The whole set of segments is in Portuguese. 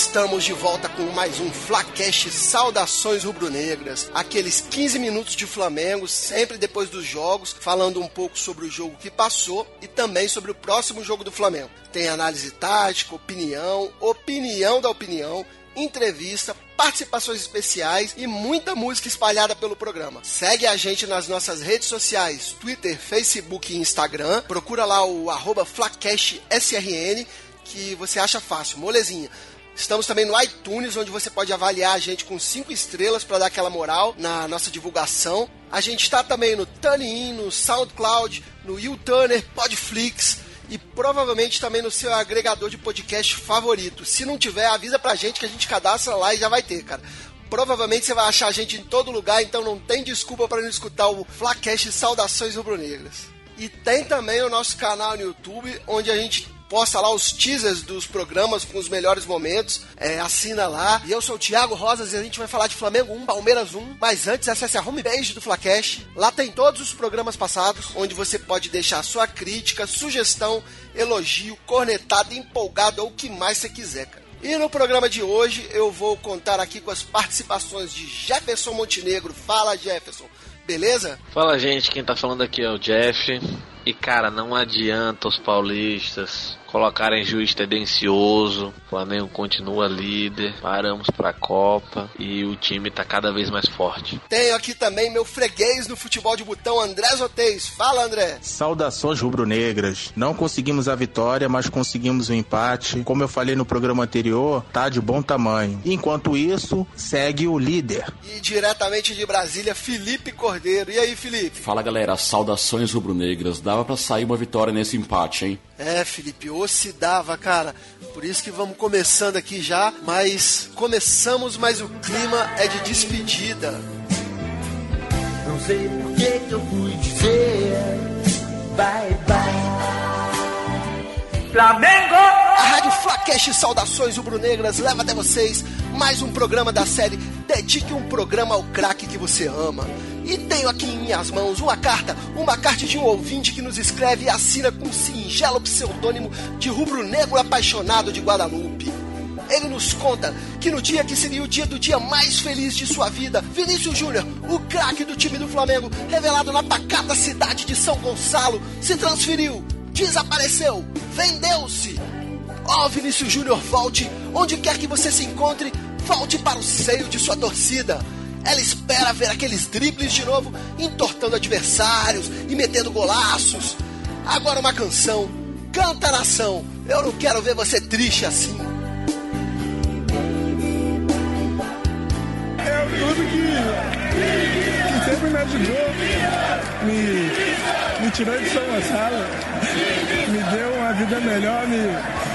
Estamos de volta com mais um Flacast Saudações Rubro-Negras. Aqueles 15 minutos de Flamengo, sempre depois dos jogos, falando um pouco sobre o jogo que passou e também sobre o próximo jogo do Flamengo. Tem análise tática, opinião, opinião da opinião, entrevista, participações especiais e muita música espalhada pelo programa. Segue a gente nas nossas redes sociais, Twitter, Facebook e Instagram. Procura lá o arroba FlacashSRN que você acha fácil, molezinha. Estamos também no iTunes, onde você pode avaliar a gente com 5 estrelas para dar aquela moral na nossa divulgação. A gente está também no TuneIn, no SoundCloud, no YouTuner, Podflix e provavelmente também no seu agregador de podcast favorito. Se não tiver, avisa pra gente que a gente cadastra lá e já vai ter, cara. Provavelmente você vai achar a gente em todo lugar, então não tem desculpa para não escutar o Flacast Saudações Rubro-Negras. E tem também o nosso canal no YouTube, onde a gente posta lá os teasers dos programas com os melhores momentos. É, assina lá. E eu sou o Thiago Rosas e a gente vai falar de Flamengo 1, Palmeiras 1. Mas antes, acesse a homepage do Flacash. Lá tem todos os programas passados, onde você pode deixar sua crítica, sugestão, elogio, cornetada, empolgado ou o que mais você quiser, cara. E no programa de hoje eu vou contar aqui com as participações de Jefferson Montenegro. Fala, Jefferson. Beleza? Fala, gente. Quem tá falando aqui é o Jeff. E cara, não adianta os paulistas colocarem juiz tendencioso. O Flamengo continua líder, paramos para a Copa e o time tá cada vez mais forte. Tenho aqui também meu freguês no futebol de botão, André Zotez. Fala, André. Saudações rubro-negras. Não conseguimos a vitória, mas conseguimos o um empate. Como eu falei no programa anterior, tá de bom tamanho. Enquanto isso, segue o líder. E diretamente de Brasília, Felipe Cordeiro. E aí, Felipe? Fala, galera. Saudações rubro-negras. Dava para sair uma vitória nesse empate, hein? É, Felipe, ou se dava, cara. Por isso que vamos começando aqui já, mas começamos, mas o clima é de despedida. Não sei por que, que eu fui dizer bye bye. Flamengo! A Rádio Flacash Saudações Rubro-Negras leva até vocês mais um programa da série Dedique um programa ao craque que você ama. E tenho aqui em minhas mãos uma carta, uma carta de um ouvinte que nos escreve e assina com um singelo pseudônimo de rubro-negro apaixonado de Guadalupe. Ele nos conta que no dia que seria o dia do dia mais feliz de sua vida, Vinícius Júnior, o craque do time do Flamengo, revelado na pacata cidade de São Gonçalo, se transferiu, desapareceu, vendeu-se. Ó oh, Vinícius Júnior, volte, onde quer que você se encontre, volte para o seio de sua torcida. Ela espera ver aqueles dribles de novo, entortando adversários e metendo golaços. Agora uma canção. Canta nação. Eu não quero ver você triste assim. É tudo que, que sempre me me, me tirou de São Gonçalo, me deu uma vida melhor, me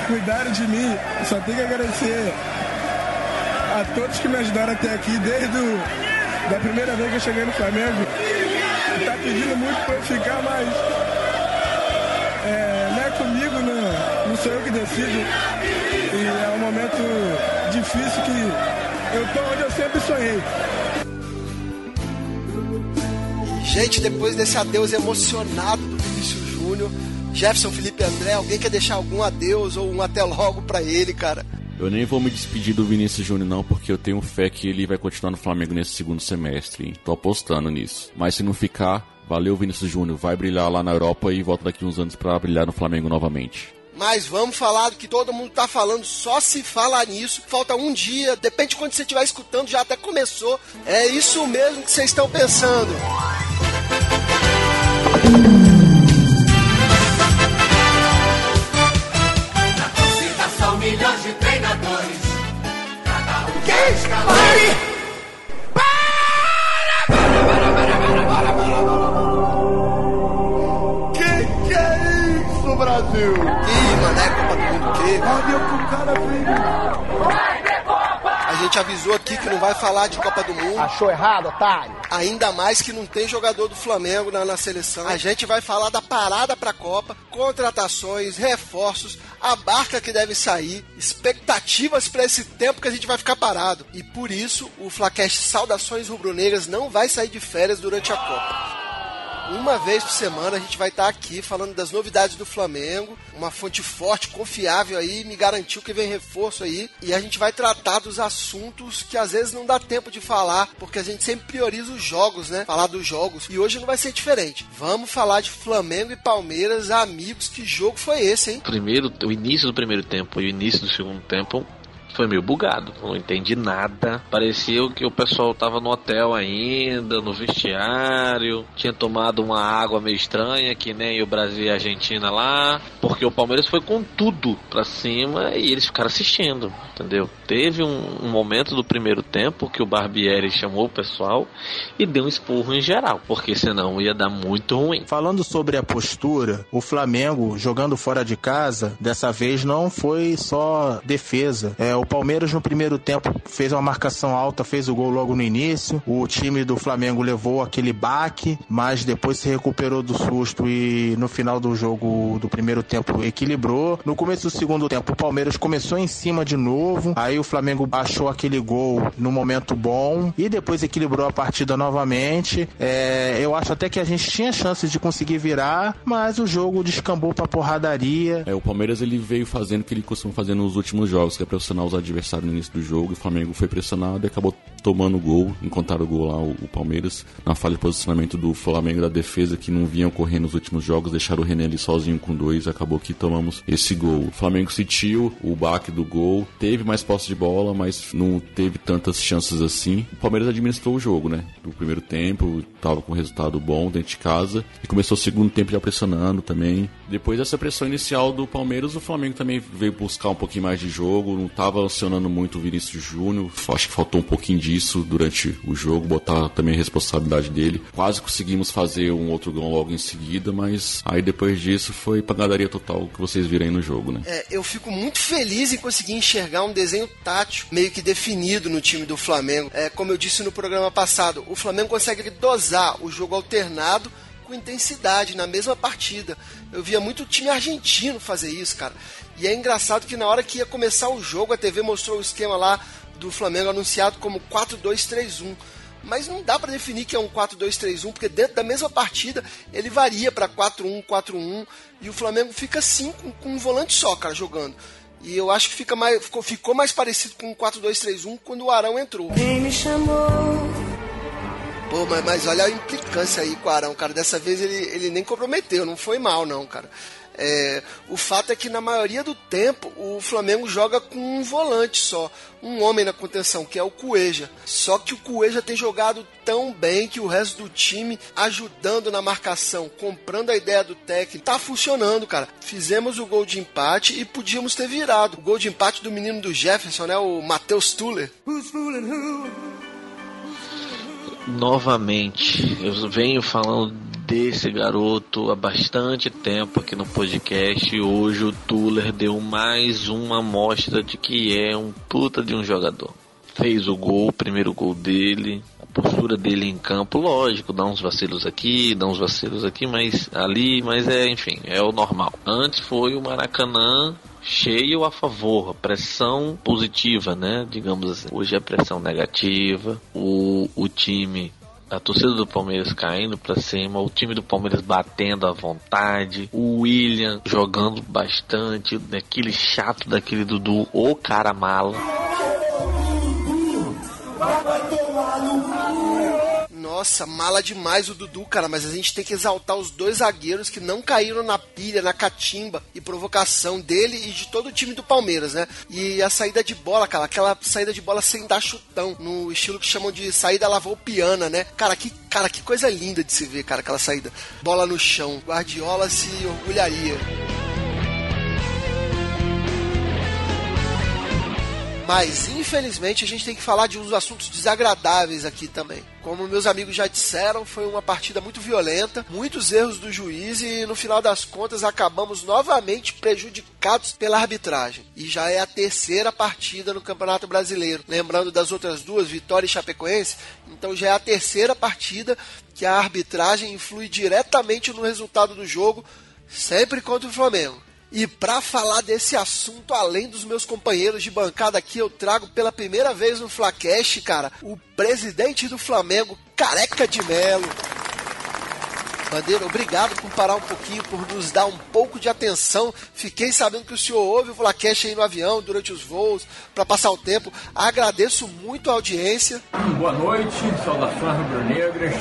cuidaram de mim. Só tenho que agradecer a todos que me ajudaram até aqui, desde o, da primeira vez que eu cheguei no Flamengo. Tá pedindo muito para eu ficar, mas é, não é comigo, não, não sou eu que decido. E é um momento difícil que eu tô onde eu sempre sonhei. Gente, depois desse adeus emocionado do Vinícius Júnior, Jefferson Felipe André, alguém quer deixar algum adeus ou um até logo para ele, cara? Eu nem vou me despedir do Vinícius Júnior não, porque eu tenho fé que ele vai continuar no Flamengo nesse segundo semestre. Hein? Tô apostando nisso. Mas se não ficar, valeu Vinícius Júnior, vai brilhar lá na Europa e volta daqui uns anos para brilhar no Flamengo novamente. Mas vamos falar do que todo mundo tá falando, só se falar nisso. Falta um dia, depende de quando você estiver escutando, já até começou. É isso mesmo que vocês estão pensando. Treinadores. Cada um Quem? Pare! Para! Para, para, para, para, para, Que que é isso, Brasil? Ih, mano, é Copa do Mundo o quê? Olha o que o cara fez. A gente avisou aqui que não vai falar de Copa do Mundo. Achou errado, otário? Ainda mais que não tem jogador do Flamengo na, na seleção. A gente vai falar da parada pra Copa, contratações, reforços, a barca que deve sair, expectativas para esse tempo que a gente vai ficar parado. E por isso, o Flacast Saudações Rubro-Negras não vai sair de férias durante a Copa. Uma vez por semana a gente vai estar aqui falando das novidades do Flamengo, uma fonte forte, confiável aí, me garantiu que vem reforço aí, e a gente vai tratar dos assuntos que às vezes não dá tempo de falar, porque a gente sempre prioriza os jogos, né? Falar dos jogos, e hoje não vai ser diferente. Vamos falar de Flamengo e Palmeiras, amigos, que jogo foi esse, hein? Primeiro, o início do primeiro tempo e o início do segundo tempo foi meio bugado, não entendi nada. Parecia que o pessoal tava no hotel ainda, no vestiário, tinha tomado uma água meio estranha, que nem o Brasil e a Argentina lá, porque o Palmeiras foi com tudo pra cima e eles ficaram assistindo, entendeu? Teve um, um momento do primeiro tempo que o Barbieri chamou o pessoal e deu um esporro em geral, porque senão ia dar muito ruim. Falando sobre a postura, o Flamengo jogando fora de casa, dessa vez não foi só defesa. É, o Palmeiras no primeiro tempo fez uma marcação alta, fez o gol logo no início. O time do Flamengo levou aquele baque, mas depois se recuperou do susto e no final do jogo do primeiro tempo equilibrou. No começo do segundo tempo, o Palmeiras começou em cima de novo. Aí o Flamengo achou aquele gol no momento bom e depois equilibrou a partida novamente. É, eu acho até que a gente tinha chances de conseguir virar, mas o jogo descambou pra porradaria. É, o Palmeiras ele veio fazendo o que ele costuma fazer nos últimos jogos, que é pressionar os adversários no início do jogo. O Flamengo foi pressionado e acabou tomando o gol, encontraram o gol lá o, o, Palmeiras, na falha de posicionamento do Flamengo da defesa que não vinha ocorrendo nos últimos jogos, deixaram o René ali sozinho com dois, acabou que tomamos esse gol. O Flamengo sentiu o baque do gol, teve mais posse de bola, mas não teve tantas chances assim. O Palmeiras administrou o jogo, né? No primeiro tempo, tava com resultado bom dentro de casa e começou o segundo tempo já pressionando também. Depois dessa pressão inicial do Palmeiras, o Flamengo também veio buscar um pouquinho mais de jogo, não tava acionando muito o Vinícius Júnior, acho que faltou um pouquinho de isso durante o jogo, botar também a responsabilidade dele. Quase conseguimos fazer um outro gol logo em seguida, mas aí depois disso foi pagadaria total que vocês viram aí no jogo, né? É, eu fico muito feliz em conseguir enxergar um desenho tático meio que definido no time do Flamengo. É, como eu disse no programa passado, o Flamengo consegue dosar o jogo alternado com intensidade na mesma partida. Eu via muito time argentino fazer isso, cara. E é engraçado que na hora que ia começar o jogo, a TV mostrou o esquema lá do Flamengo anunciado como 4-2-3-1. Mas não dá para definir que é um 4-2-3-1, porque dentro da mesma partida ele varia para 4-1, 4-1 e o Flamengo fica assim com, com, um volante só, cara, jogando. E eu acho que fica mais, ficou, ficou mais parecido com um 4-2-3-1 quando o Arão entrou. Quem me chamou? Pô, mas, mas olha a implicância aí com o Arão, cara. Dessa vez ele, ele nem comprometeu, não foi mal, não, cara. É, o fato é que na maioria do tempo o Flamengo joga com um volante só, um homem na contenção, que é o Cueja. Só que o Cueja tem jogado tão bem que o resto do time ajudando na marcação, comprando a ideia do técnico, tá funcionando, cara. Fizemos o gol de empate e podíamos ter virado. O gol de empate do menino do Jefferson, né, o Matheus Tuller. Novamente, eu venho falando desse garoto há bastante tempo aqui no podcast e hoje o Tuller deu mais uma amostra de que é um puta de um jogador. Fez o gol, o primeiro gol dele, a postura dele em campo, lógico, dá uns vacilos aqui, dá uns vacilos aqui, mas ali, mas é, enfim, é o normal. Antes foi o Maracanã cheio a favor, pressão positiva, né? Digamos assim. Hoje é pressão negativa. O, o time a torcida do Palmeiras caindo para cima, o time do Palmeiras batendo à vontade, o William jogando bastante, daquele chato daquele Dudu, o cara mala. Nossa, mala demais o Dudu, cara, mas a gente tem que exaltar os dois zagueiros que não caíram na pilha, na catimba e provocação dele e de todo o time do Palmeiras, né? E a saída de bola, cara, aquela saída de bola sem dar chutão, no estilo que chamam de saída lavoupiana, né? Cara, que, cara, que coisa linda de se ver, cara, aquela saída. Bola no chão. Guardiola se orgulharia. Mas infelizmente a gente tem que falar de uns assuntos desagradáveis aqui também. Como meus amigos já disseram, foi uma partida muito violenta, muitos erros do juiz e no final das contas acabamos novamente prejudicados pela arbitragem. E já é a terceira partida no Campeonato Brasileiro. Lembrando das outras duas, Vitória e Chapecoense, então já é a terceira partida que a arbitragem influi diretamente no resultado do jogo, sempre contra o Flamengo. E para falar desse assunto, além dos meus companheiros de bancada aqui, eu trago pela primeira vez no Flacast, cara, o presidente do Flamengo, Careca de Melo. Bandeira, obrigado por parar um pouquinho, por nos dar um pouco de atenção. Fiquei sabendo que o senhor ouve o Flacast aí no avião, durante os voos, para passar o tempo. Agradeço muito a audiência. Boa noite, saudações rubro-negras.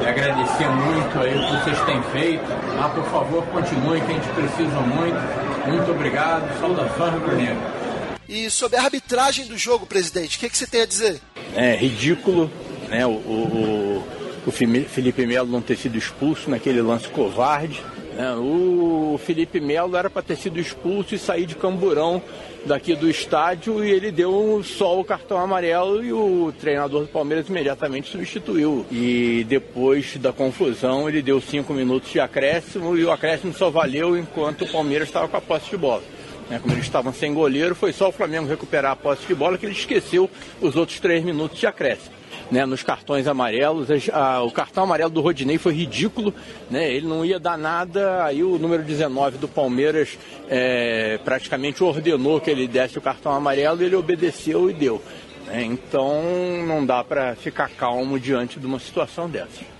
Agradecer muito aí o que vocês têm feito. Ah, por favor, continuem, que a gente precisa muito. Muito obrigado, saudações rubro-negras. E sobre a arbitragem do jogo, presidente, o que, que você tem a dizer? É ridículo, né? O, o, o Felipe Melo não ter sido expulso naquele lance covarde. Né? O Felipe Melo era para ter sido expulso e sair de camburão daqui do estádio e ele deu só o cartão amarelo e o treinador do Palmeiras imediatamente substituiu. E depois da confusão ele deu cinco minutos de acréscimo e o acréscimo só valeu enquanto o Palmeiras estava com a posse de bola. Né, como eles estavam sem goleiro, foi só o Flamengo recuperar a posse de bola que ele esqueceu os outros três minutos de acréscimo né, nos cartões amarelos. A, o cartão amarelo do Rodinei foi ridículo, né, ele não ia dar nada. Aí o número 19 do Palmeiras é, praticamente ordenou que ele desse o cartão amarelo e ele obedeceu e deu. Né, então não dá para ficar calmo diante de uma situação dessa.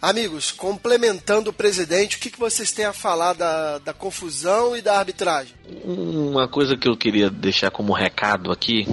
Amigos, complementando o presidente, o que, que vocês têm a falar da, da confusão e da arbitragem? Uma coisa que eu queria deixar como recado aqui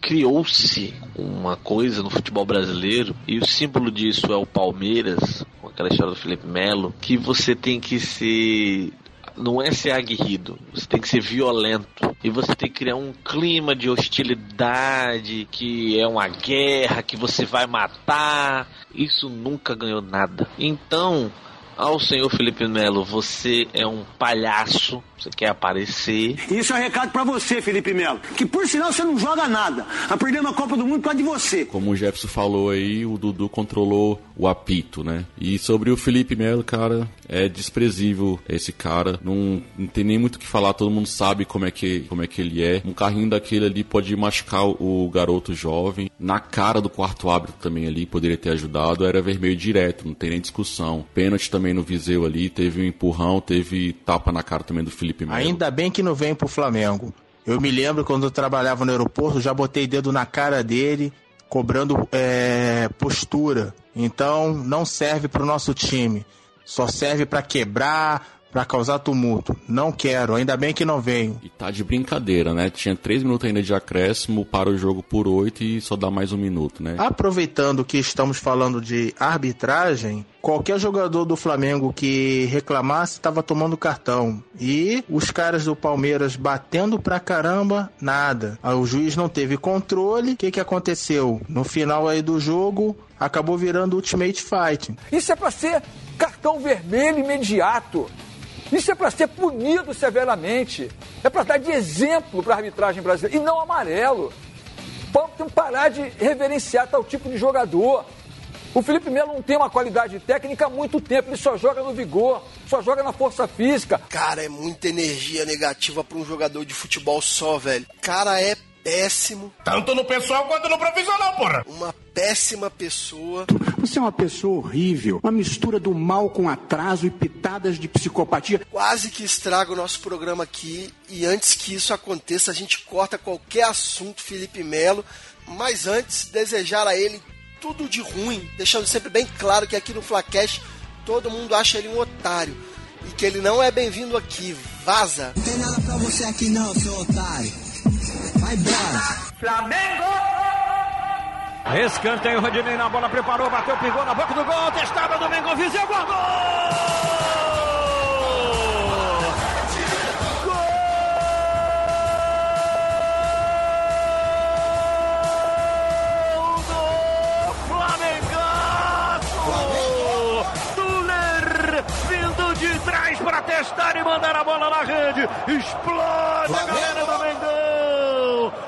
criou-se uma coisa no futebol brasileiro e o símbolo disso é o Palmeiras, com aquela história do Felipe Melo, que você tem que ser não é ser aguerrido, você tem que ser violento. E você tem que criar um clima de hostilidade, que é uma guerra, que você vai matar. Isso nunca ganhou nada. Então, ao senhor Felipe Melo, você é um palhaço, você quer aparecer. Isso é um recado para você, Felipe Melo, que por sinal você não joga nada. A Copa do Mundo por causa de você. Como o Jefferson falou aí, o Dudu controlou o apito, né? E sobre o Felipe Melo, cara, é desprezível esse cara. Não, não tem nem muito o que falar, todo mundo sabe como é, que, como é que ele é. Um carrinho daquele ali pode machucar o, o garoto jovem. Na cara do quarto árbitro também ali, poderia ter ajudado. Era vermelho direto, não tem nem discussão. Pênalti também no Viseu ali, teve um empurrão, teve tapa na cara também do Felipe Melo. Ainda bem que não vem pro Flamengo. Eu me lembro quando eu trabalhava no aeroporto, já botei dedo na cara dele, cobrando é, postura. Então não serve para o nosso time. Só serve para quebrar, para causar tumulto. Não quero, ainda bem que não venho. E tá de brincadeira, né? Tinha três minutos ainda de acréscimo, para o jogo por oito e só dá mais um minuto, né? Aproveitando que estamos falando de arbitragem, qualquer jogador do Flamengo que reclamasse estava tomando cartão. E os caras do Palmeiras batendo pra caramba, nada. O juiz não teve controle. O que, que aconteceu? No final aí do jogo, acabou virando Ultimate Fight. Isso é pra ser cartão vermelho imediato. Isso é para ser punido severamente. É para dar de exemplo para a arbitragem brasileira e não amarelo. Tem que parar de reverenciar tal tipo de jogador. O Felipe Melo não tem uma qualidade técnica há muito tempo, ele só joga no vigor, só joga na força física. Cara, é muita energia negativa para um jogador de futebol só, velho. Cara, é péssimo. Tanto no pessoal quanto no profissional, porra. Uma péssima pessoa. Você é uma pessoa horrível, uma mistura do mal com atraso e pitadas de psicopatia. Quase que estraga o nosso programa aqui e antes que isso aconteça, a gente corta qualquer assunto Felipe Melo, mas antes desejar a ele tudo de ruim, deixando sempre bem claro que aqui no Flacast todo mundo acha ele um otário e que ele não é bem-vindo aqui. Vaza. Não tem nada pra você aqui não, seu otário. Vai embora. Flamengo! Escanteio, Rodinei na bola, preparou, bateu, pingou na boca do gol, testada do Mengo, Viseu, guardou! de trás para testar e mandar a bola na rede. Explode a galera do Mengão.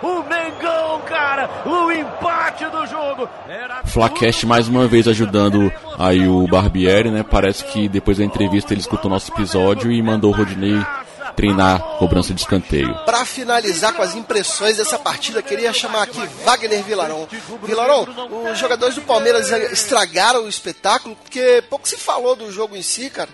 O Mengão, cara, o empate do jogo. Flacast mais uma vez ajudando aí o Barbieri, né? Parece que depois da entrevista ele escutou nosso episódio e mandou o Rodinei treinar cobrança de escanteio. Para finalizar com as impressões dessa partida, queria chamar aqui Wagner Vilaron. Vilaron, os jogadores do Palmeiras estragaram o espetáculo porque pouco se falou do jogo em si, cara.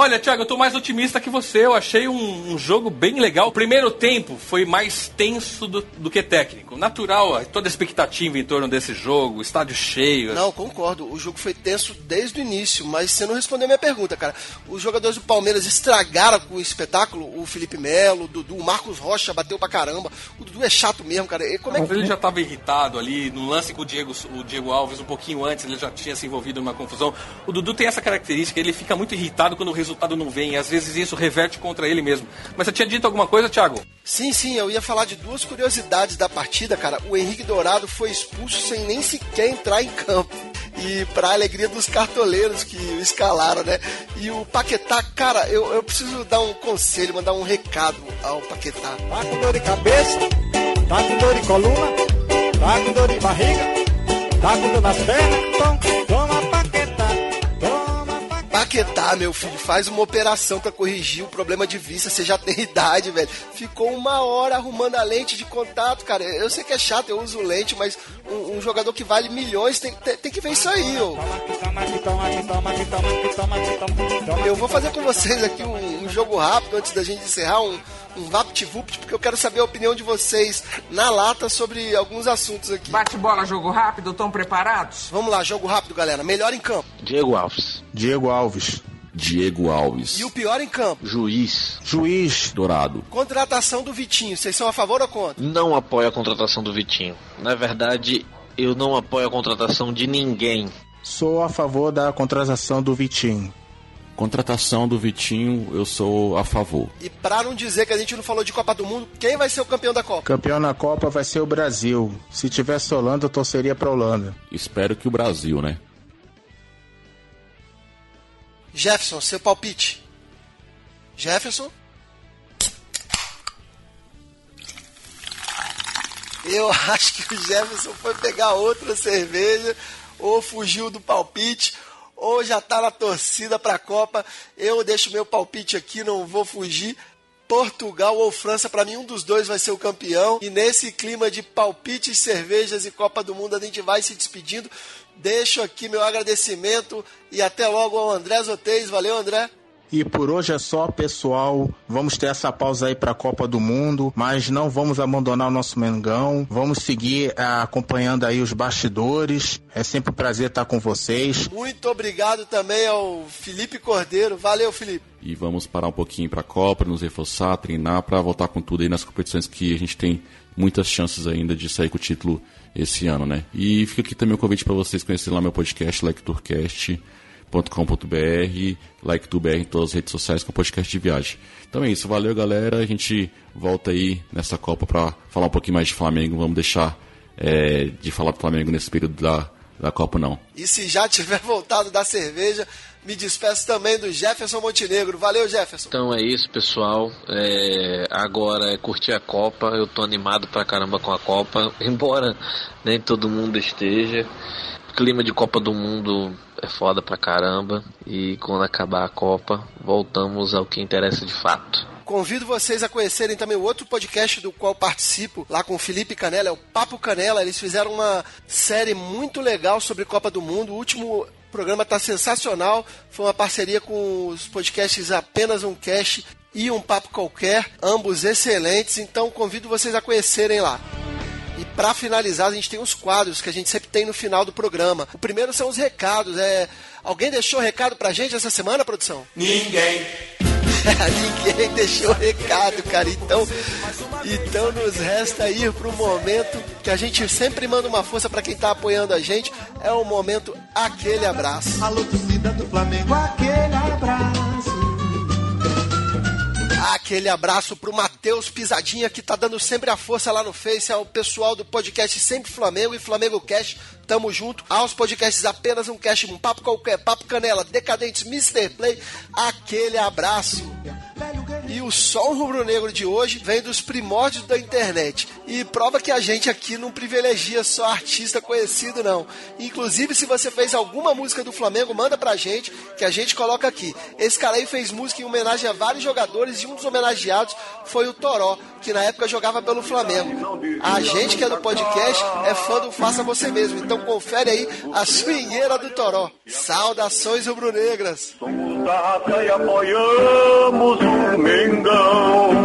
Olha, Thiago, eu tô mais otimista que você. Eu achei um, um jogo bem legal. O primeiro tempo foi mais tenso do, do que técnico. Natural, toda a expectativa em torno desse jogo, estádio cheio. Não, concordo. O jogo foi tenso desde o início, mas você não respondeu a minha pergunta, cara. Os jogadores do Palmeiras estragaram com o espetáculo. O Felipe Melo, o Dudu, o Marcos Rocha bateu pra caramba. O Dudu é chato mesmo, cara. E como é Mas que... ele já tava irritado ali, no lance com o Diego, o Diego Alves, um pouquinho antes, ele já tinha se envolvido numa confusão. O Dudu tem essa característica, ele fica muito irritado quando o resultado não vem, e às vezes isso reverte contra ele mesmo. Mas você tinha dito alguma coisa, Thiago? Sim, sim, eu ia falar de duas curiosidades da partida, cara. O Henrique Dourado foi expulso sem nem sequer entrar em campo. E pra alegria dos cartoleiros que o escalaram, né? E o Paquetá, cara, eu, eu preciso dar um conselho, mandar um recado ao Paquetá. Tá com dor de cabeça, tá com dor de coluna, tá com dor de barriga, tá com dor nas pernas, então paquetá. Meu filho, faz uma operação pra corrigir o problema de vista. Você já tem idade, velho. Ficou uma hora arrumando a lente de contato, cara. Eu sei que é chato, eu uso lente, mas um, um jogador que vale milhões tem, tem, tem que ver isso aí, ô. Eu vou fazer com vocês aqui um, um jogo rápido antes da gente encerrar, um, um VaptVupt, porque eu quero saber a opinião de vocês na lata sobre alguns assuntos aqui. Bate bola, jogo rápido, estão preparados? Vamos lá, jogo rápido, galera. Melhor em campo. Diego Alves. Diego Alves. Diego Alves. E o pior em campo. Juiz. Juiz. Dourado. Contratação do Vitinho. Vocês são a favor ou contra? Não apoio a contratação do Vitinho. Na verdade, eu não apoio a contratação de ninguém. Sou a favor da contratação do Vitinho. Contratação do Vitinho, eu sou a favor. E pra não dizer que a gente não falou de Copa do Mundo, quem vai ser o campeão da Copa? Campeão na Copa vai ser o Brasil. Se tivesse Holanda, eu torceria pra Holanda. Espero que o Brasil, né? Jefferson, seu palpite. Jefferson? Eu acho que o Jefferson foi pegar outra cerveja, ou fugiu do palpite, ou já tá na torcida pra Copa. Eu deixo meu palpite aqui, não vou fugir. Portugal ou França, para mim um dos dois vai ser o campeão. E nesse clima de palpites, cervejas e Copa do Mundo, a gente vai se despedindo. Deixo aqui meu agradecimento e até logo ao André Zotez. Valeu, André. E por hoje é só, pessoal. Vamos ter essa pausa aí para a Copa do Mundo, mas não vamos abandonar o nosso Mengão. Vamos seguir ah, acompanhando aí os bastidores. É sempre um prazer estar com vocês. Muito obrigado também ao Felipe Cordeiro. Valeu, Felipe. E vamos parar um pouquinho para a Copa, nos reforçar, treinar para voltar com tudo aí nas competições que a gente tem muitas chances ainda de sair com o título esse ano, né? E fica aqui também o convite para vocês conhecerem lá meu podcast, LikeTourcast.com.br, LikeTubeR em todas as redes sociais com podcast de viagem. Então é isso, valeu galera, a gente volta aí nessa Copa para falar um pouquinho mais de Flamengo, vamos deixar é, de falar do Flamengo nesse período da, da Copa não. E se já tiver voltado da cerveja, me despeço também do Jefferson Montenegro. Valeu, Jefferson. Então é isso, pessoal. É, agora é curtir a Copa. Eu tô animado pra caramba com a Copa, embora nem todo mundo esteja. Clima de Copa do Mundo é foda pra caramba. E quando acabar a Copa, voltamos ao que interessa de fato. Convido vocês a conhecerem também o outro podcast do qual participo, lá com o Felipe Canela, é o Papo Canela. Eles fizeram uma série muito legal sobre Copa do Mundo. O último programa está sensacional. Foi uma parceria com os podcasts Apenas um Cast e um Papo Qualquer, ambos excelentes. Então convido vocês a conhecerem lá. Para finalizar, a gente tem os quadros que a gente sempre tem no final do programa. O primeiro são os recados. É... Alguém deixou recado pra gente essa semana, produção? Ninguém. Ninguém deixou recado, cara. Então, então nos resta ir pro momento que a gente sempre manda uma força para quem tá apoiando a gente. É o momento aquele abraço. Alô, torcida do Flamengo, aquele abraço. Aquele abraço pro Matheus Pisadinha, que tá dando sempre a força lá no Face, ao pessoal do podcast Sempre Flamengo e Flamengo Cash. Tamo junto. Aos podcasts apenas um cash, um papo qualquer, papo canela, decadentes, Mr. Play. Aquele abraço. E o som rubro-negro de hoje vem dos primórdios da internet. E prova que a gente aqui não privilegia só artista conhecido, não. Inclusive, se você fez alguma música do Flamengo, manda pra gente, que a gente coloca aqui. Esse cara aí fez música em homenagem a vários jogadores e um dos homenageados foi o Toró, que na época jogava pelo Flamengo. A gente que é do podcast é fã do Faça Você Mesmo. Então confere aí a swingueira do Toró. Saudações rubro-negras. Taça e apoiamos o Mengão.